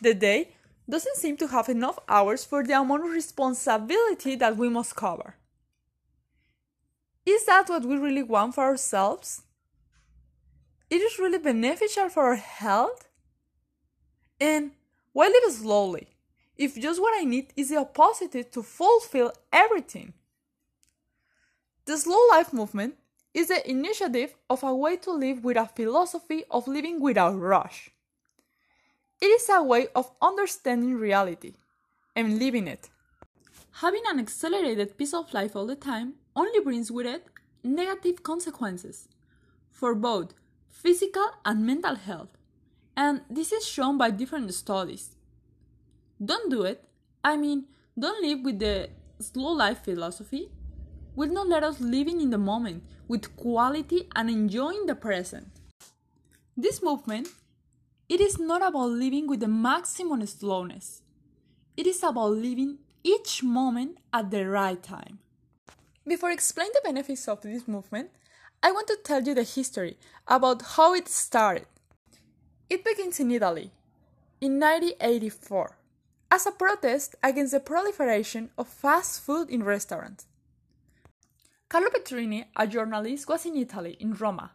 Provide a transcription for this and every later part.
The day doesn't seem to have enough hours for the amount of responsibility that we must cover. Is that what we really want for ourselves? It is really beneficial for our health? And why live slowly if just what I need is the opposite to fulfill everything? The slow life movement is the initiative of a way to live with a philosophy of living without rush. It is a way of understanding reality and living it. Having an accelerated pace of life all the time only brings with it negative consequences for both physical and mental health, and this is shown by different studies. Don't do it, I mean, don't live with the slow life philosophy, will not let us living in the moment with quality and enjoying the present. This movement it is not about living with the maximum slowness. It is about living each moment at the right time. Before explaining the benefits of this movement, I want to tell you the history about how it started. It begins in Italy in 1984 as a protest against the proliferation of fast food in restaurants. Carlo Petrini, a journalist, was in Italy, in Roma,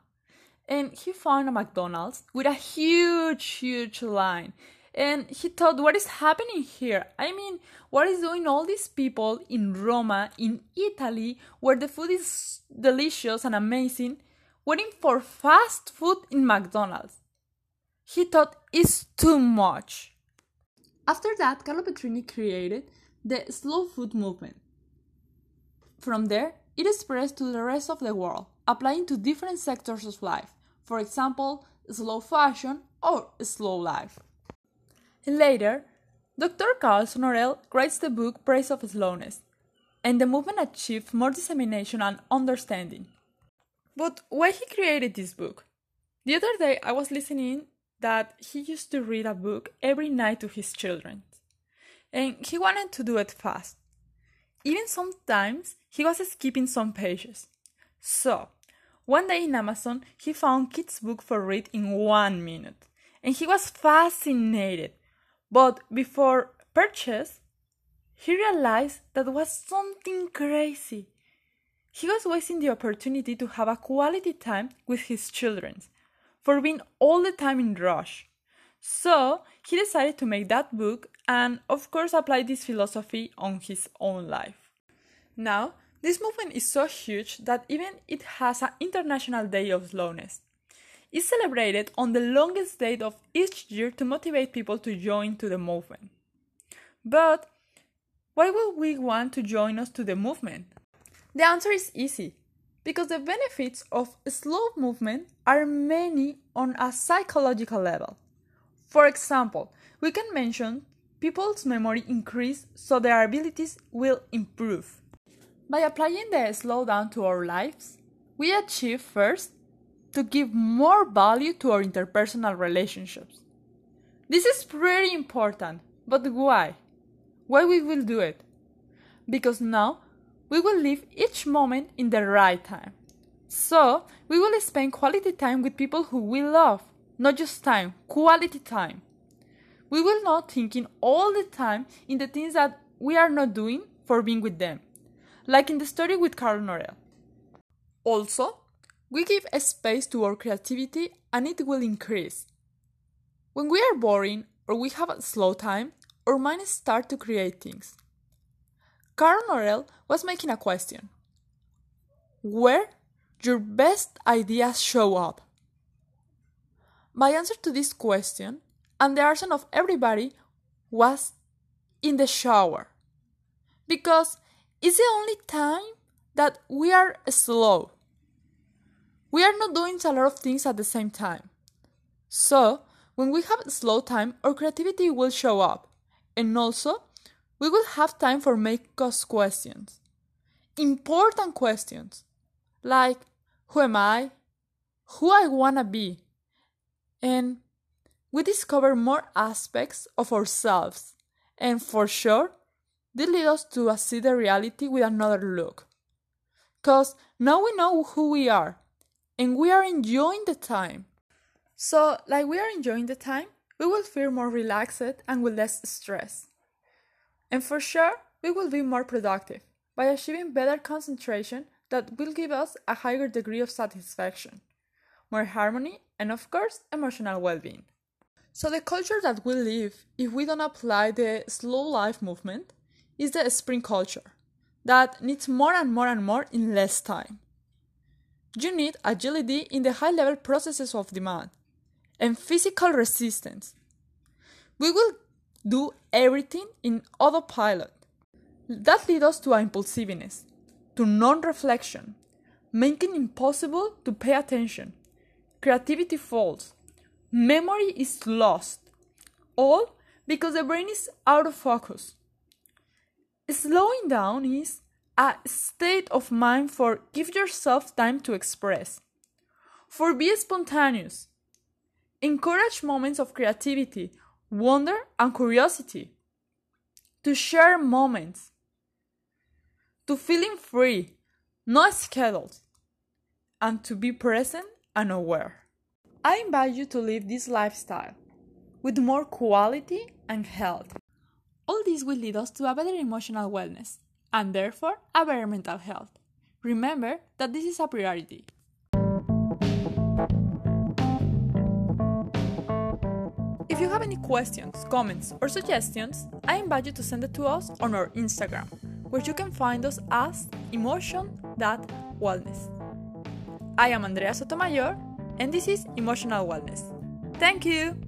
and he found a McDonald's with a huge, huge line. And he thought, what is happening here? I mean, what is doing all these people in Roma, in Italy, where the food is delicious and amazing, waiting for fast food in McDonald's? He thought it's too much. After that, Carlo Petrini created the slow food movement. From there, it spread to the rest of the world applying to different sectors of life, for example, slow fashion or slow life. Later, Dr. Carl Honoré writes the book Praise of Slowness, and the movement achieved more dissemination and understanding. But why he created this book? The other day I was listening that he used to read a book every night to his children, and he wanted to do it fast. Even sometimes he was skipping some pages. So, one day in Amazon, he found kids' book for read in one minute, and he was fascinated. But before purchase, he realized that was something crazy. He was wasting the opportunity to have a quality time with his children, for being all the time in rush. So he decided to make that book and, of course, apply this philosophy on his own life. Now this movement is so huge that even it has an International Day of Slowness. It's celebrated on the longest date of each year to motivate people to join to the movement. But why would we want to join us to the movement? The answer is easy. Because the benefits of slow movement are many on a psychological level. For example, we can mention people's memory increase so their abilities will improve. By applying the slowdown to our lives, we achieve first to give more value to our interpersonal relationships. This is pretty important, but why? Why we will do it? Because now we will live each moment in the right time. So, we will spend quality time with people who we love, not just time, quality time. We will not thinking all the time in the things that we are not doing for being with them like in the story with Carl Honoré. Also, we give a space to our creativity and it will increase. When we are boring or we have a slow time, our minds start to create things. Carl Honoré was making a question Where your best ideas show up? My answer to this question, and the answer of everybody, was in the shower. Because it's the only time that we are slow. We are not doing a lot of things at the same time. So, when we have slow time, our creativity will show up. And also, we will have time for make us questions. Important questions. Like, who am I? Who I wanna be? And we discover more aspects of ourselves. And for sure, they leads us to see the reality with another look. Because now we know who we are and we are enjoying the time. So, like we are enjoying the time, we will feel more relaxed and with less stress. And for sure, we will be more productive by achieving better concentration that will give us a higher degree of satisfaction, more harmony, and of course, emotional well being. So, the culture that we live, if we don't apply the slow life movement, is the sprint culture that needs more and more and more in less time. You need agility in the high level processes of demand and physical resistance. We will do everything in autopilot. That leads us to impulsiveness, to non reflection, making impossible to pay attention. Creativity falls, memory is lost, all because the brain is out of focus. Slowing down is a state of mind for give yourself time to express, for be spontaneous, encourage moments of creativity, wonder, and curiosity, to share moments, to feeling free, not scheduled, and to be present and aware. I invite you to live this lifestyle with more quality and health. All this will lead us to a better emotional wellness and therefore a better mental health. Remember that this is a priority. If you have any questions, comments, or suggestions, I invite you to send it to us on our Instagram, where you can find us as emotion.wellness. I am Andrea Sotomayor and this is Emotional Wellness. Thank you!